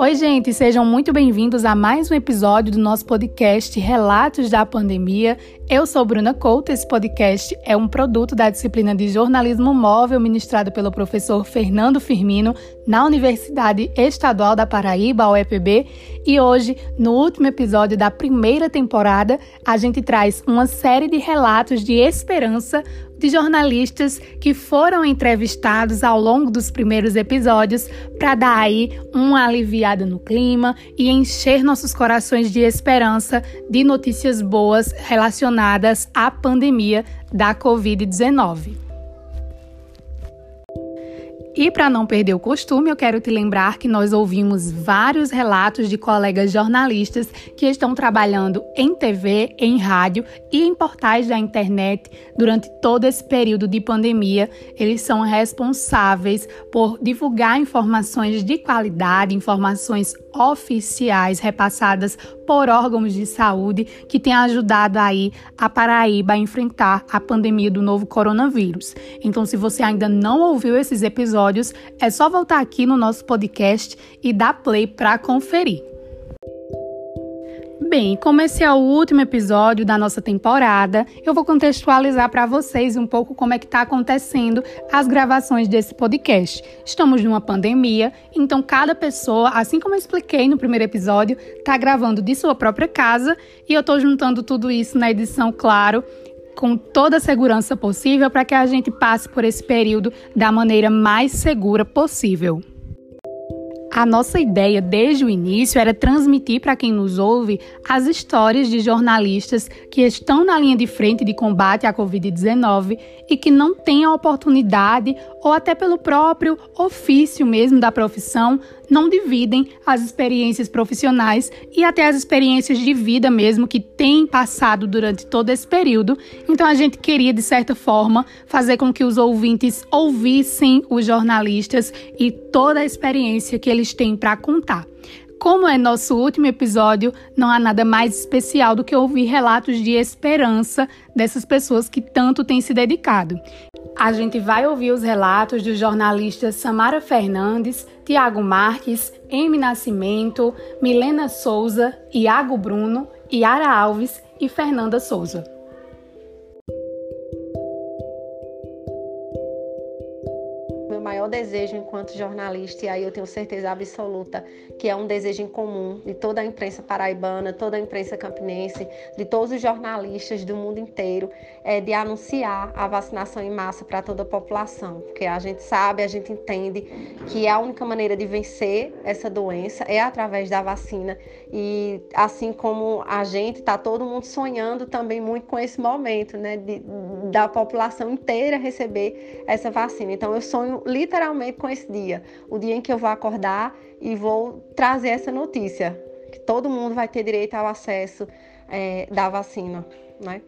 Oi, gente, sejam muito bem-vindos a mais um episódio do nosso podcast Relatos da Pandemia. Eu sou Bruna Couto. Esse podcast é um produto da disciplina de jornalismo móvel ministrado pelo professor Fernando Firmino na Universidade Estadual da Paraíba, UEPB. E hoje, no último episódio da primeira temporada, a gente traz uma série de relatos de esperança de jornalistas que foram entrevistados ao longo dos primeiros episódios para dar aí uma aliviada no clima e encher nossos corações de esperança de notícias boas relacionadas à pandemia da Covid-19. E para não perder o costume, eu quero te lembrar que nós ouvimos vários relatos de colegas jornalistas que estão trabalhando em TV, em rádio e em portais da internet durante todo esse período de pandemia. Eles são responsáveis por divulgar informações de qualidade, informações oficiais repassadas por órgãos de saúde que têm ajudado aí a Paraíba a enfrentar a pandemia do novo coronavírus. Então, se você ainda não ouviu esses episódios, é só voltar aqui no nosso podcast e dar play para conferir. Bem, como esse é o último episódio da nossa temporada, eu vou contextualizar para vocês um pouco como é que está acontecendo as gravações desse podcast. Estamos numa pandemia, então cada pessoa, assim como eu expliquei no primeiro episódio, está gravando de sua própria casa e eu estou juntando tudo isso na edição, claro, com toda a segurança possível para que a gente passe por esse período da maneira mais segura possível. A nossa ideia desde o início era transmitir para quem nos ouve as histórias de jornalistas que estão na linha de frente de combate à Covid-19 e que não têm a oportunidade, ou até pelo próprio ofício mesmo da profissão, não dividem as experiências profissionais e até as experiências de vida mesmo que têm passado durante todo esse período. Então a gente queria, de certa forma, fazer com que os ouvintes ouvissem os jornalistas e toda a experiência que eles têm para contar. Como é nosso último episódio, não há nada mais especial do que ouvir relatos de esperança dessas pessoas que tanto têm se dedicado. A gente vai ouvir os relatos dos jornalistas Samara Fernandes, Tiago Marques, M. Nascimento, Milena Souza, Iago Bruno, Yara Alves e Fernanda Souza. Maior desejo enquanto jornalista, e aí eu tenho certeza absoluta que é um desejo em comum de toda a imprensa paraibana, toda a imprensa campinense, de todos os jornalistas do mundo inteiro, é de anunciar a vacinação em massa para toda a população, porque a gente sabe, a gente entende que a única maneira de vencer essa doença é através da vacina e assim como a gente está todo mundo sonhando também muito com esse momento, né, de, da população inteira receber essa vacina. Então eu sonho literalmente com esse dia, o dia em que eu vou acordar e vou trazer essa notícia, que todo mundo vai ter direito ao acesso é, da vacina, né?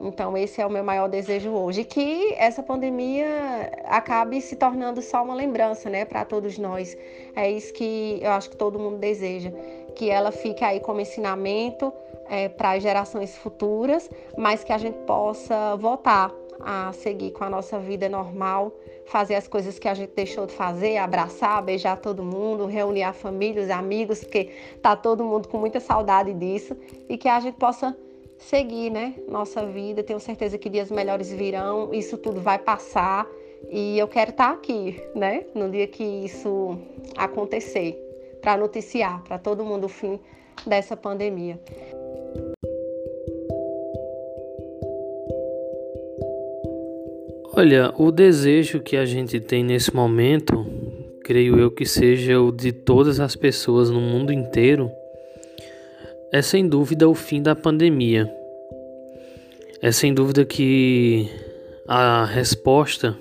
Então esse é o meu maior desejo hoje, que essa pandemia acabe se tornando só uma lembrança, né, para todos nós. É isso que eu acho que todo mundo deseja, que ela fique aí como ensinamento é, para gerações futuras, mas que a gente possa voltar a seguir com a nossa vida normal, fazer as coisas que a gente deixou de fazer, abraçar, beijar todo mundo, reunir a família, os amigos, porque tá todo mundo com muita saudade disso e que a gente possa seguir, né, nossa vida. Tenho certeza que dias melhores virão, isso tudo vai passar e eu quero estar tá aqui, né, no dia que isso acontecer, para noticiar para todo mundo o fim dessa pandemia. Olha, o desejo que a gente tem nesse momento, creio eu que seja o de todas as pessoas no mundo inteiro, é sem dúvida o fim da pandemia. É sem dúvida que a resposta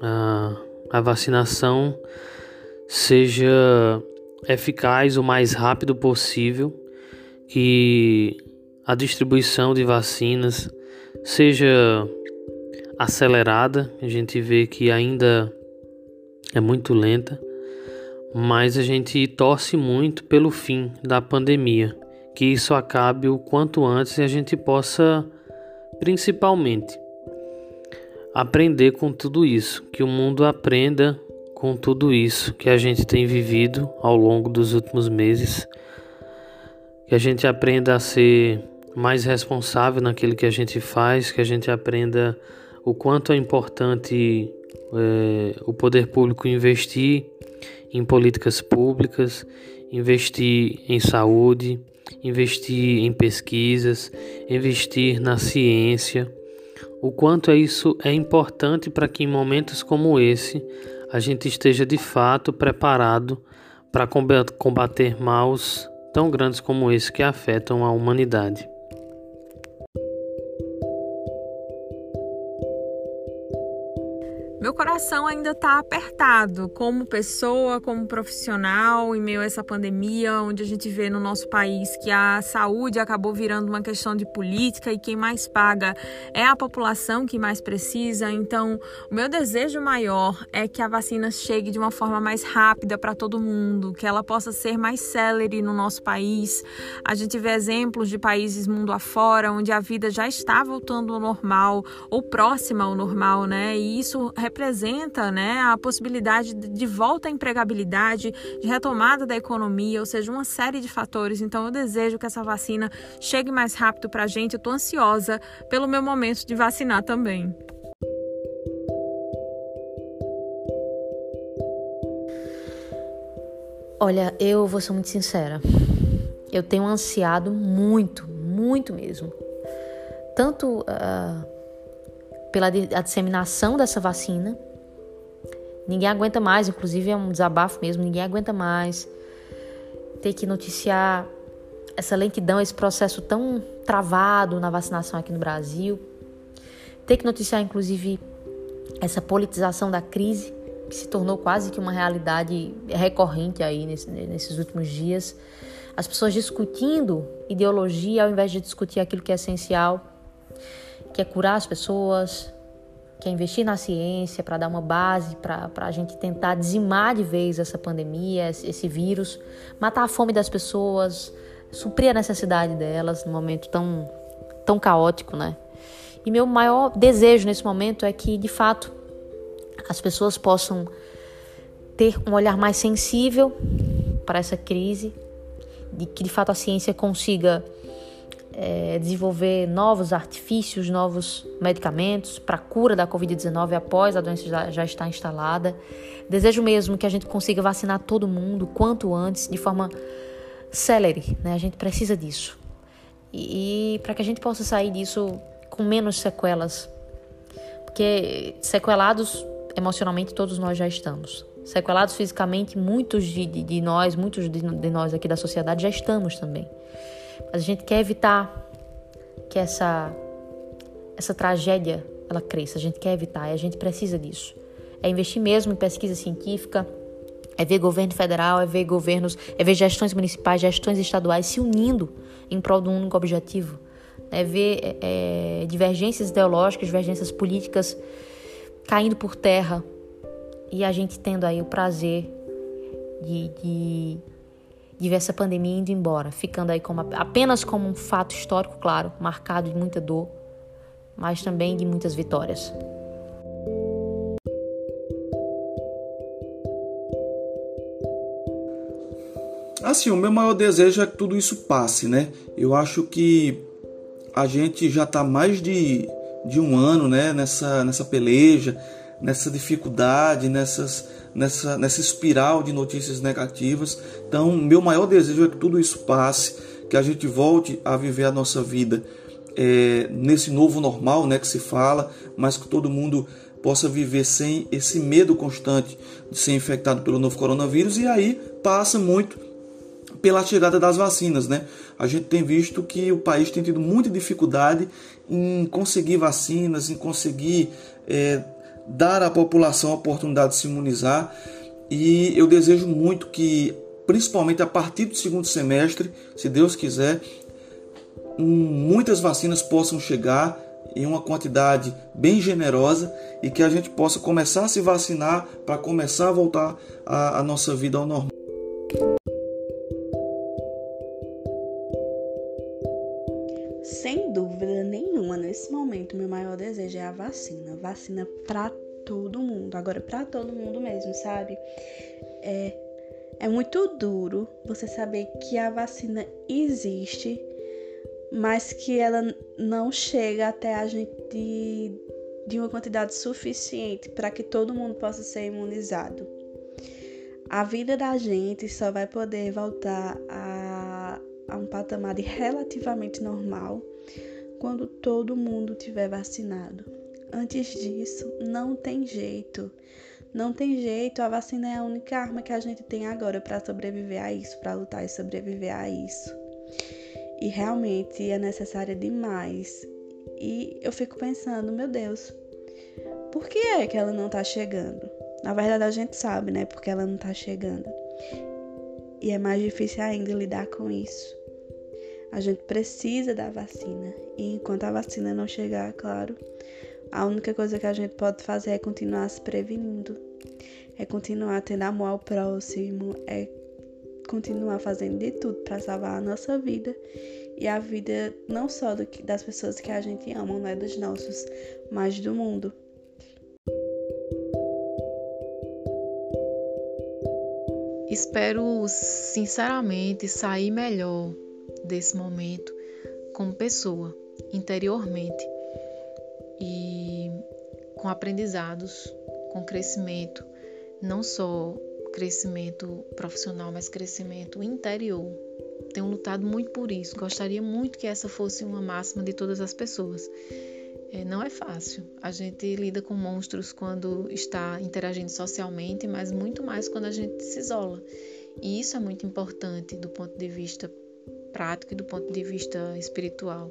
à, vacinação seja eficaz o mais rápido possível, que a distribuição de vacinas seja acelerada, a gente vê que ainda é muito lenta, mas a gente torce muito pelo fim da pandemia, que isso acabe o quanto antes e a gente possa, principalmente, aprender com tudo isso, que o mundo aprenda com tudo isso que a gente tem vivido ao longo dos últimos meses, que a gente aprenda a ser mais responsável naquilo que a gente faz, que a gente aprenda o quanto é importante é, o poder público investir em políticas públicas, investir em saúde, investir em pesquisas, investir na ciência. O quanto é isso é importante para que em momentos como esse a gente esteja de fato preparado para combater maus tão grandes como esse que afetam a humanidade. Coração ainda está apertado como pessoa, como profissional, em meio a essa pandemia, onde a gente vê no nosso país que a saúde acabou virando uma questão de política e quem mais paga é a população que mais precisa. Então, o meu desejo maior é que a vacina chegue de uma forma mais rápida para todo mundo, que ela possa ser mais célere no nosso país. A gente vê exemplos de países mundo afora onde a vida já está voltando ao normal ou próxima ao normal, né? E isso representa né, a possibilidade de volta à empregabilidade, de retomada da economia, ou seja, uma série de fatores. Então, eu desejo que essa vacina chegue mais rápido para a gente. Eu estou ansiosa pelo meu momento de vacinar também. Olha, eu vou ser muito sincera. Eu tenho ansiado muito, muito mesmo. Tanto uh, pela a disseminação dessa vacina. Ninguém aguenta mais, inclusive é um desabafo mesmo, ninguém aguenta mais ter que noticiar essa lentidão, esse processo tão travado na vacinação aqui no Brasil. Ter que noticiar, inclusive, essa politização da crise, que se tornou quase que uma realidade recorrente aí nesse, nesses últimos dias. As pessoas discutindo ideologia ao invés de discutir aquilo que é essencial que é curar as pessoas, que é investir na ciência para dar uma base para a gente tentar dizimar de vez essa pandemia, esse vírus, matar a fome das pessoas, suprir a necessidade delas num momento tão, tão caótico, né? E meu maior desejo nesse momento é que, de fato, as pessoas possam ter um olhar mais sensível para essa crise, de que de fato a ciência consiga é, desenvolver novos artifícios, novos medicamentos para cura da Covid-19 após a doença já, já estar instalada. Desejo mesmo que a gente consiga vacinar todo mundo quanto antes, de forma célere, né? A gente precisa disso. E, e para que a gente possa sair disso com menos sequelas. Porque sequelados emocionalmente todos nós já estamos. Sequelados fisicamente, muitos de, de, de nós, muitos de, de nós aqui da sociedade já estamos também. Mas a gente quer evitar que essa essa tragédia ela cresça. A gente quer evitar e a gente precisa disso. É investir mesmo em pesquisa científica, é ver governo federal, é ver governos, é ver gestões municipais, gestões estaduais se unindo em prol de um único objetivo. É ver é divergências ideológicas, divergências políticas caindo por terra e a gente tendo aí o prazer de, de de ver essa pandemia indo embora, ficando aí como, apenas como um fato histórico, claro, marcado de muita dor, mas também de muitas vitórias. Assim, o meu maior desejo é que tudo isso passe, né? Eu acho que a gente já está mais de, de um ano, né, nessa, nessa peleja, nessa dificuldade, nessas nessa, nessa espiral de notícias negativas. Então, meu maior desejo é que tudo isso passe, que a gente volte a viver a nossa vida é, nesse novo normal né, que se fala, mas que todo mundo possa viver sem esse medo constante de ser infectado pelo novo coronavírus. E aí passa muito pela chegada das vacinas, né? A gente tem visto que o país tem tido muita dificuldade em conseguir vacinas, em conseguir é, dar à população a oportunidade de se imunizar. E eu desejo muito que, principalmente a partir do segundo semestre, se Deus quiser, muitas vacinas possam chegar em uma quantidade bem generosa e que a gente possa começar a se vacinar para começar a voltar a, a nossa vida ao normal. Sem dúvida nenhuma, nesse momento, meu maior desejo é a vacina. Vacina para todo mundo. agora para todo mundo mesmo, sabe? É, é muito duro você saber que a vacina existe, mas que ela não chega até a gente de, de uma quantidade suficiente para que todo mundo possa ser imunizado. A vida da gente só vai poder voltar a, a um patamar relativamente normal quando todo mundo tiver vacinado. Antes disso, não tem jeito. Não tem jeito, a vacina é a única arma que a gente tem agora para sobreviver a isso, para lutar e sobreviver a isso. E realmente é necessária demais. E eu fico pensando, meu Deus, por que é que ela não tá chegando? Na verdade a gente sabe, né, porque ela não tá chegando. E é mais difícil ainda lidar com isso. A gente precisa da vacina. E enquanto a vacina não chegar, claro, a única coisa que a gente pode fazer é continuar se prevenindo, é continuar tendo amor ao próximo, é continuar fazendo de tudo para salvar a nossa vida e a vida não só do, das pessoas que a gente ama, não é dos nossos, mas do mundo. Espero sinceramente sair melhor desse momento como pessoa, interiormente e com aprendizados, com crescimento, não só crescimento profissional, mas crescimento interior. Tenho lutado muito por isso. Gostaria muito que essa fosse uma máxima de todas as pessoas. É, não é fácil. A gente lida com monstros quando está interagindo socialmente, mas muito mais quando a gente se isola. E isso é muito importante do ponto de vista prático e do ponto de vista espiritual.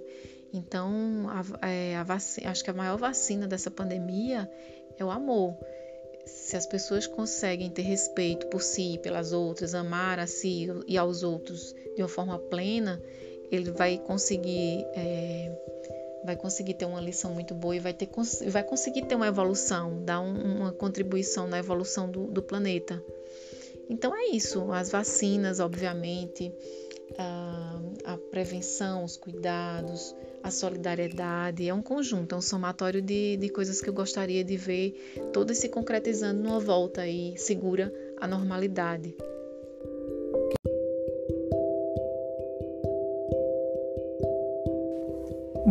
Então, a, é, a vacina, acho que a maior vacina dessa pandemia é o amor. Se as pessoas conseguem ter respeito por si, pelas outras, amar a si e aos outros de uma forma plena, ele vai conseguir é, vai conseguir ter uma lição muito boa e vai, ter, vai conseguir ter uma evolução, dar um, uma contribuição na evolução do, do planeta. Então é isso, as vacinas, obviamente, a, a prevenção, os cuidados, a solidariedade. É um conjunto, é um somatório de, de coisas que eu gostaria de ver todas se concretizando numa volta aí segura à normalidade.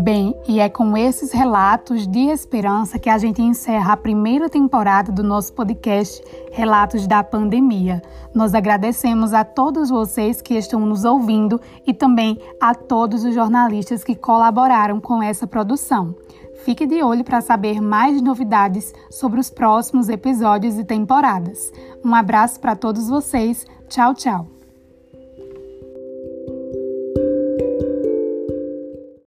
Bem, e é com esses relatos de esperança que a gente encerra a primeira temporada do nosso podcast Relatos da Pandemia. Nós agradecemos a todos vocês que estão nos ouvindo e também a todos os jornalistas que colaboraram com essa produção. Fique de olho para saber mais novidades sobre os próximos episódios e temporadas. Um abraço para todos vocês. Tchau, tchau.